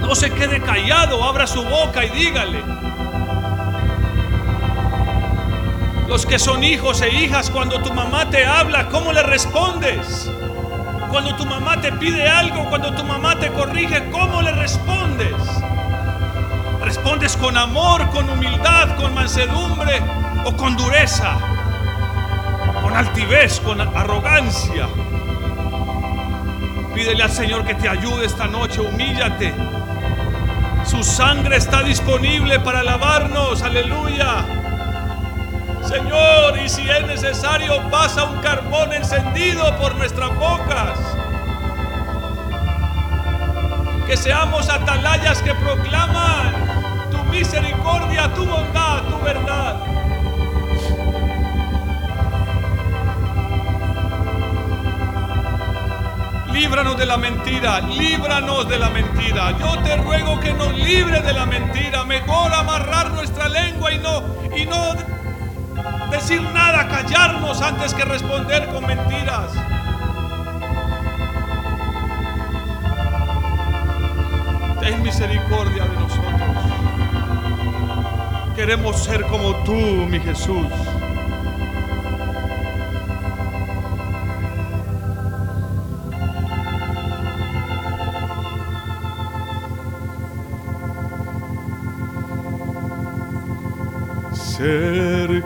No se quede callado, abra su boca y dígale. Los que son hijos e hijas, cuando tu mamá te habla, ¿cómo le respondes? Cuando tu mamá te pide algo, cuando tu mamá te corrige, ¿cómo le respondes? ¿Respondes con amor, con humildad, con mansedumbre o con dureza? Con altivez, con arrogancia. Pídele al Señor que te ayude esta noche, humíllate. Su sangre está disponible para lavarnos, aleluya. Señor, y si es necesario, pasa un carbón encendido por nuestras bocas. Que seamos atalayas que proclaman tu misericordia, tu bondad, tu verdad. Líbranos de la mentira, líbranos de la mentira. Yo te ruego que nos libre de la mentira. Mejor amarrar nuestra lengua y no y no decir nada, callarnos antes que responder con mentiras. Ten misericordia de nosotros. Queremos ser como tú, mi Jesús. Ser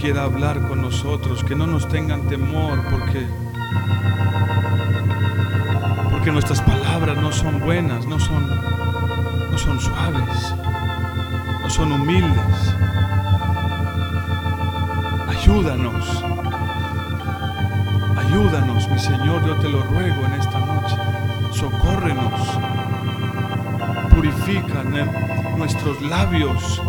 quiera hablar con nosotros, que no nos tengan temor, porque porque nuestras palabras no son buenas, no son no son suaves, no son humildes. Ayúdanos. Ayúdanos, mi Señor, yo te lo ruego en esta noche. Socórrenos. Purifica nuestros labios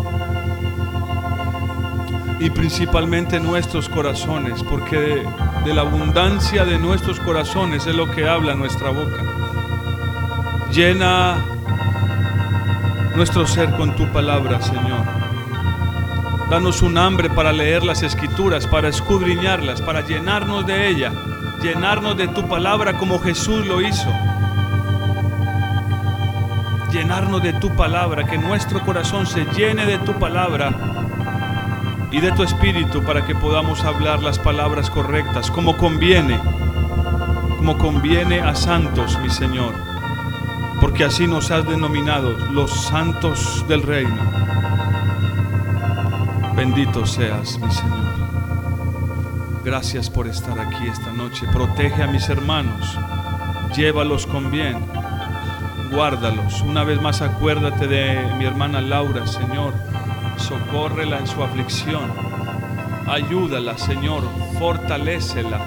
y principalmente nuestros corazones, porque de, la abundancia de nuestros corazones es lo que habla nuestra boca. Llena nuestro ser con tu palabra, Señor. Danos un hambre para leer las escrituras, para escudriñarlas, para llenarnos de ella, llenarnos de tu palabra como Jesús lo hizo. Llenarnos de tu palabra, que nuestro corazón se llene de tu palabra y de tu espíritu para que podamos hablar las palabras correctas, como conviene, como conviene a santos, mi Señor, porque así nos has denominado los santos del reino. Bendito seas, mi Señor. Gracias por estar aquí esta noche. Protege a mis hermanos, llévalos con bien, guárdalos. Una vez más acuérdate de mi hermana Laura, Señor socórrela en su aflicción, ayúdala, Señor, fortalécela.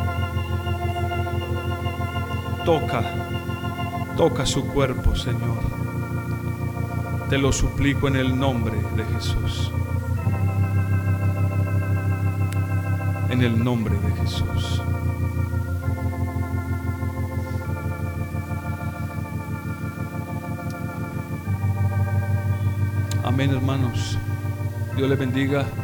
Toca, toca su cuerpo, Señor. Te lo suplico en el nombre de Jesús. En el nombre de Jesús. Amén, hermanos. Dios les bendiga.